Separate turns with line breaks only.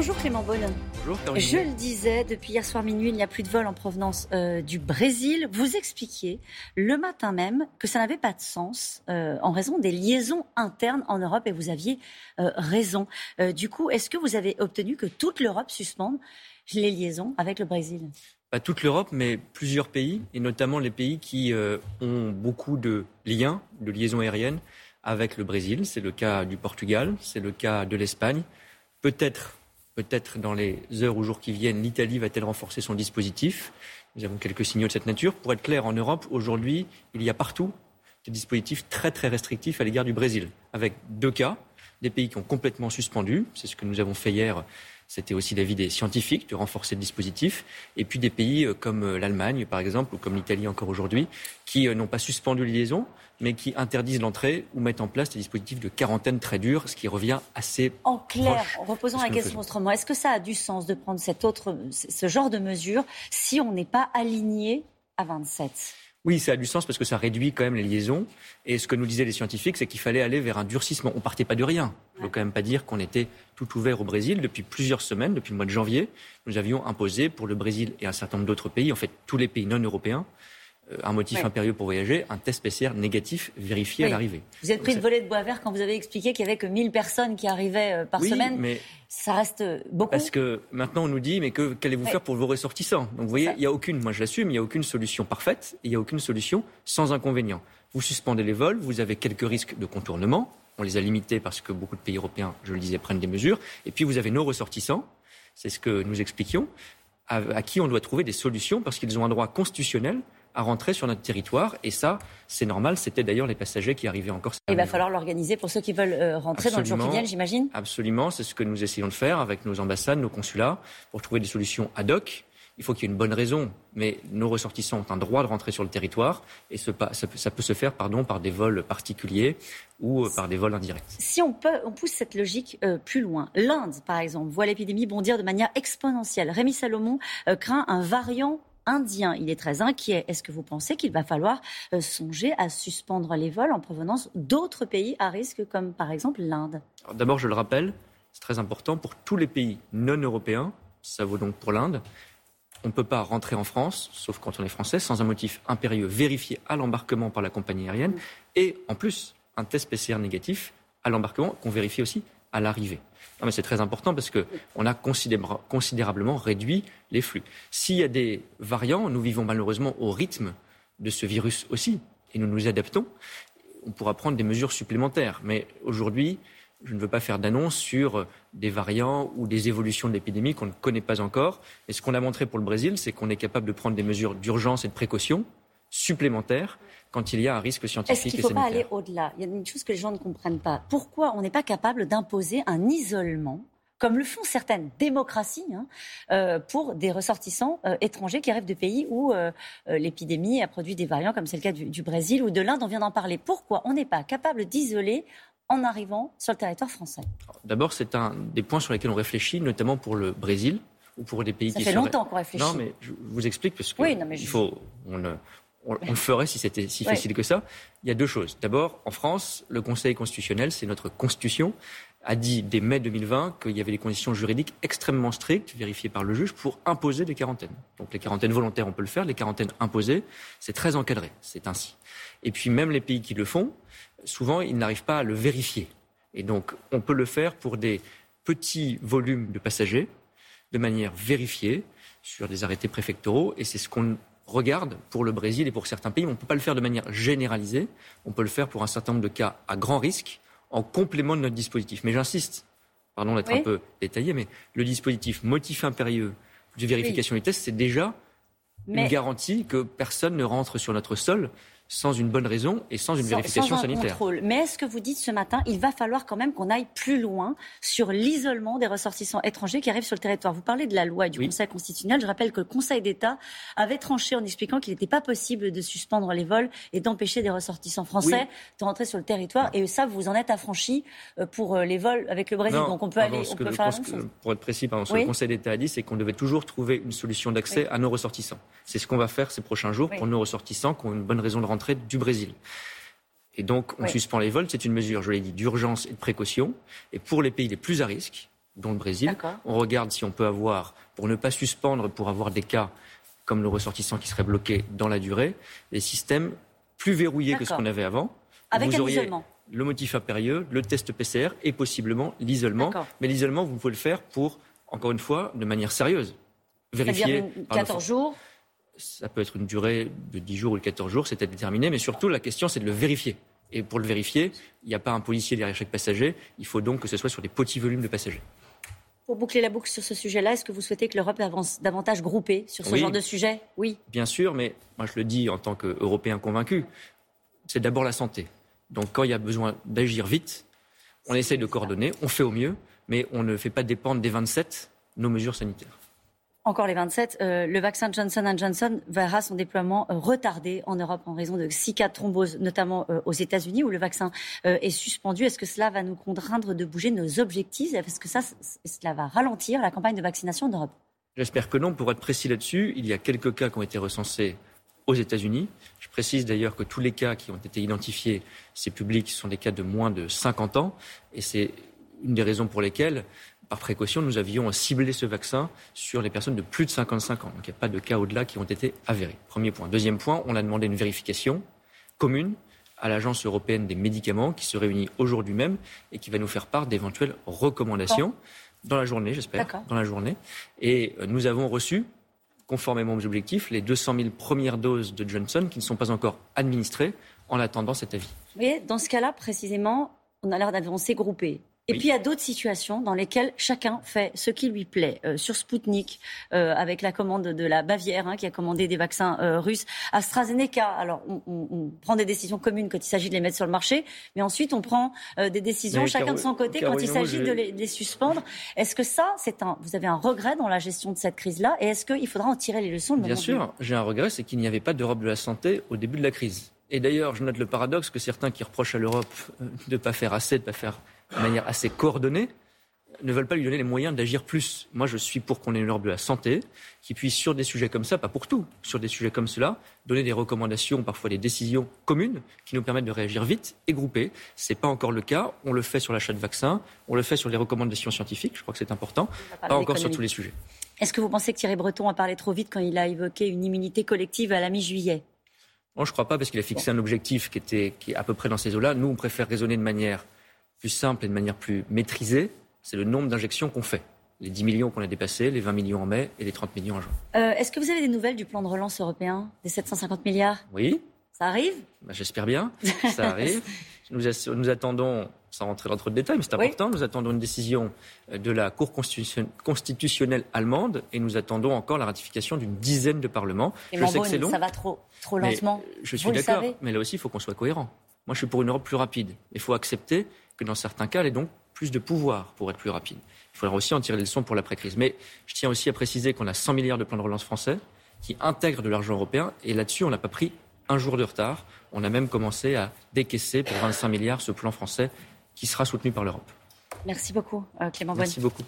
Bonjour Clément Bonne.
Bonjour
Je le disais, depuis hier soir minuit, il n'y a plus de vol en provenance euh, du Brésil. Vous expliquiez le matin même que ça n'avait pas de sens euh, en raison des liaisons internes en Europe et vous aviez euh, raison. du coup, est-ce que vous avez obtenu que toute l'Europe suspende les liaisons avec le Brésil?
Pas toute l'Europe, mais plusieurs pays, et notamment les pays qui ont beaucoup de liens, de liaisons aériennes avec le Brésil. C'est le cas du Portugal, c'est le cas de l'Espagne. Peut-être Peut-être dans les heures ou jours qui viennent, l'Italie va-t-elle renforcer son dispositif? Nous avons quelques signaux de cette nature. Pour être clair, en Europe, aujourd'hui, il y a partout des dispositifs très très restrictifs à l'égard du Brésil, avec deux cas, des pays qui ont complètement suspendu, c'est ce que nous avons fait hier c'était aussi l'avis des scientifiques de renforcer le dispositif. Et puis des pays euh, comme euh, l'Allemagne, par exemple, ou comme l'Italie encore aujourd'hui, qui euh, n'ont pas suspendu les liaisons, mais qui interdisent l'entrée ou mettent en place des dispositifs de quarantaine très durs, ce qui revient assez.
En clair, en reposant la question autrement, est-ce que ça a du sens de prendre cette autre, ce genre de mesure si on n'est pas aligné à 27
oui, ça a du sens parce que ça réduit quand même les liaisons. Et ce que nous disaient les scientifiques, c'est qu'il fallait aller vers un durcissement. On partait pas de rien. Il ne faut quand même pas dire qu'on était tout ouvert au Brésil. Depuis plusieurs semaines, depuis le mois de janvier, nous avions imposé pour le Brésil et un certain nombre d'autres pays, en fait tous les pays non européens, un motif impérieux pour voyager, un test PCR négatif vérifié à l'arrivée.
Vous êtes pris de volet de bois vert quand vous avez expliqué qu'il y avait que 1000 personnes qui arrivaient euh, par semaine. Mais ça reste beaucoup.
Parce que maintenant on nous dit, mais qu'allez-vous faire pour vos ressortissants? Donc vous voyez, il n'y a aucune, moi je l'assume, il n'y a aucune solution parfaite, il n'y a aucune solution sans inconvénient. Vous suspendez les vols, vous avez quelques risques de contournement. On les a limités parce que beaucoup de pays européens, je le disais, prennent des mesures. Et puis vous avez nos ressortissants, c'est ce que nous expliquions, à qui on doit trouver des solutions parce qu'ils ont un droit constitutionnel à rentrer sur notre territoire. Et ça, c'est normal. C'était d'ailleurs les passagers qui arrivaient encore.
Il va falloir l'organiser pour ceux qui veulent euh, rentrer dans le jour qui j'imagine
Absolument. C'est ce que nous essayons de faire avec nos ambassades, nos consulats, pour trouver des solutions ad hoc. Il faut qu'il y ait une bonne raison, mais nos ressortissants ont un droit de rentrer sur le territoire et ça, peut, se faire pardon, par des vols particuliers ou euh, par des vols indirects.
Si on, peut, on pousse cette logique euh, plus loin, l'Inde, par exemple, voit l'épidémie bondir de manière exponentielle. Rémi Salomon craint un variant indien. Il est très inquiet. Est-ce que vous pensez qu'il va falloir euh, songer à suspendre les vols en provenance d'autres pays à risque, comme par exemple l'Inde?
D'abord, je le rappelle, c'est très important pour tous les pays non européens, ça vaut donc pour l'Inde. On ne peut pas rentrer en France, sauf quand on est français, sans un motif impérieux vérifié à l'embarquement par la compagnie aérienne, et en plus un test PCR négatif à l'embarquement qu'on vérifie aussi à l'arrivée. c'est très important parce qu'on a considérablement réduit les flux. S'il y a des variants, nous vivons malheureusement au rythme de ce virus aussi, et nous nous adaptons. On pourra prendre des mesures supplémentaires. Mais aujourd'hui, je ne veux pas faire d'annonce sur des variants ou des évolutions de l'épidémie qu'on ne connaît pas encore. Et ce qu'on a montré pour le Brésil, c'est qu'on est capable de prendre des mesures d'urgence et de précaution supplémentaires quand il y a un risque scientifique
Est-ce qu'il ne faut pas aller au-delà? Il y a une chose que les gens ne comprennent pas. Pourquoi on n'est pas capable d'imposer un isolement comme le font certaines démocraties, hein, euh, pour des ressortissants euh, étrangers qui arrivent de pays où euh, l'épidémie a produit des variants, comme c'est le cas du, Brésil ou de l'Inde. On vient d'en parler. Pourquoi on n'est pas capable d'isoler en arrivant sur le territoire français?
D'abord, c'est un des points sur lesquels on réfléchit, notamment pour le Brésil ou pour des pays
Ça
qui
fait longtemps qu'on réfléchit.
Non, mais je vous explique parce que il faut, on, le ferait si c'était si facile que ça. Il y a deux choses. D'abord, en France, le Conseil constitutionnel, c'est notre constitution, a dit dès mai 2020 qu'il y avait des conditions juridiques extrêmement strictes, vérifiées par le juge, pour imposer des quarantaines. Donc les quarantaines volontaires, on peut le faire. Les quarantaines imposées, c'est très encadré. C'est ainsi. Et puis même les pays qui le font, souvent, ils n'arrivent pas à le vérifier. Et donc, on peut le faire pour des petits volumes de passagers, de manière vérifiée, sur des arrêtés préfectoraux. Et c'est ce qu'on regarde pour le Brésil et pour certains pays. On ne peut pas le faire de manière généralisée. On peut le faire pour un certain nombre de cas à grand risque en complément de notre dispositif. Mais j'insiste, pardon d'être un peu détaillé, mais le dispositif motif impérieux de vérification des tests, c'est déjà une garantie que personne ne rentre sur notre sol sans une bonne raison et sans une vérification
sans
un sanitaire.
Contrôle. Mais est-ce que vous dites ce matin, il va falloir quand même qu'on aille plus loin sur l'isolement des ressortissants étrangers qui arrivent sur le territoire? Vous parlez de la loi et du Conseil constitutionnel. Je rappelle que le Conseil d'État avait tranché en expliquant qu'il n'était pas possible de suspendre les vols et d'empêcher des ressortissants français de rentrer sur le territoire. Et ça, vous en êtes affranchi euh, pour euh, les vols avec le Brésil. Donc on peut aller, on peut faire
Pour être précis, pardon, ce que le Conseil d'État a dit, c'est qu'on devait toujours trouver une solution d'accès à nos ressortissants. C'est ce qu'on va faire ces prochains jours pour nos ressortissants qui ont une bonne raison de rentrer du Brésil. Et donc, on suspend les vols. C'est une mesure, je l'ai dit, d'urgence et de précaution. Et pour les pays les plus à risque, dont le Brésil. On regarde si on peut avoir, pour ne pas suspendre, pour avoir des cas comme le ressortissant qui serait bloqué dans la durée, des systèmes plus verrouillés que ce qu'on avait avant.
Avec isolement
le motif impérieux, le test PCR et possiblement l'isolement. Mais l'isolement, vous pouvez le faire pour, encore une fois, de manière sérieuse.
Vérifier. 14 jours
Ça peut être une durée de 10 jours ou de 14 jours, c'est à déterminer. Mais surtout, la question, c'est de le vérifier. Et pour le vérifier, il n'y a pas un policier derrière chaque passager. Il faut donc que ce soit sur des petits volumes de passagers.
Pour boucler la boucle sur ce sujet-là, est-ce que vous souhaitez que l'Europe avance davantage groupée sur ce genre de sujet?
Oui. Bien sûr, mais moi je le dis en tant qu'Européen convaincu, c'est d'abord la santé. Donc quand il y a besoin d'agir vite, on essaye de coordonner, on fait au mieux, mais on ne fait pas dépendre des 27 nos mesures sanitaires.
Encore les 27, euh, le vaccin Johnson Johnson verra son déploiement euh, retardé en Europe en raison de six cas de thrombose, notamment euh, aux États-Unis où le vaccin est suspendu. Est-ce que cela va nous contraindre de bouger nos objectifs? Est-ce que cela va ralentir la campagne de vaccination en Europe?
J'espère que non. Pour être précis là-dessus, il y a quelques cas qui ont été recensés aux États-Unis. Je précise d'ailleurs que tous les cas qui ont été identifiés, ces publics, sont des cas de moins de 50 ans. Et c'est une des raisons pour lesquelles, par précaution, nous avions ciblé ce vaccin sur les personnes de plus de 55 ans. Donc il n'y a pas de cas au-delà qui ont été avérés. Premier point. Deuxième point, on a demandé une vérification commune à l'Agence européenne des médicaments qui se réunit aujourd'hui même et qui va nous faire part d'éventuelles recommandations. Dans la journée, j'espère. Dans la journée. Et euh, nous avons reçu conformément aux objectifs, les 200 000 premières doses de Johnson qui ne sont pas encore administrées en attendant cet avis.
Mais dans ce cas-là, précisément, on a l'air d'avancer groupé. Et puis il y a d'autres situations dans lesquelles chacun fait ce qui lui plaît. Euh, sur Sputnik, euh, avec la commande de la Bavière, hein, qui a commandé des vaccins euh, russes. AstraZeneca, alors on, prend des décisions communes quand il s'agit de les mettre sur le marché, mais ensuite on prend des décisions chacun de son côté quand il s'agit de les, suspendre. Est-ce que ça, c'est un, vous avez un regret dans la gestion de cette crise-là? Et est-ce qu'il faudra en tirer les leçons
Bien sûr, j'ai un regret, c'est qu'il n'y avait pas d'Europe de la santé au début de la crise. Et d'ailleurs, je note le paradoxe que certains qui reprochent à l'Europe de ne pas faire assez, de ne pas faire de manière assez coordonnée, ne veulent pas lui donner les moyens d'agir plus. Moi, je suis pour qu'on ait une Europe de la santé qui puisse, sur des sujets comme ça, pas pour tout, sur des sujets comme cela, donner des recommandations, parfois des décisions communes qui nous permettent de réagir vite et groupés. Ce n'est pas encore le cas. On le fait sur l'achat de vaccins, on le fait sur les recommandations scientifiques, je crois que c'est important, pas encore sur tous les sujets.
Est-ce que vous pensez que Thierry Breton a parlé trop vite quand il a évoqué une immunité collective à la mi-juillet?
Non, je ne crois pas, parce qu'il a fixé un objectif qui, était, qui est à peu près dans ces eaux-là. Nous, on préfère raisonner de manière plus simple et de manière plus maîtrisée, c'est le nombre d'injections qu'on fait. Les 10 millions qu'on a dépassés, les 20 millions en mai et les 30 millions en juin.
Euh, est-ce que vous avez des nouvelles du plan de relance européen, des 750 milliards?
Oui.
Ça arrive?
Bah, J'espère bien. Ça arrive. nous, nous, attendons, sans rentrer dans trop de détails, mais c'est important, nous attendons une décision euh, de la Cour constitutionnelle allemande et nous attendons encore la ratification d'une dizaine de parlements.
je sais que c'est long. Ça va trop, trop lentement.
je suis d'accord, mais là aussi, il faut qu'on soit cohérent. Moi, je suis pour une Europe plus rapide. Il faut accepter que dans certains cas, elle ait donc plus de pouvoir pour être plus rapide. Il faudra aussi en tirer des leçons pour l'après-crise. Mais je tiens aussi à préciser qu'on a 100 milliards de plans de relance français qui intègrent de l'argent européen. Et là-dessus, on n'a pas pris un jour de retard. On a même commencé à décaisser pour 25 milliards ce plan français qui sera soutenu par l'Europe.
Merci beaucoup, euh, Clément
Merci beaucoup.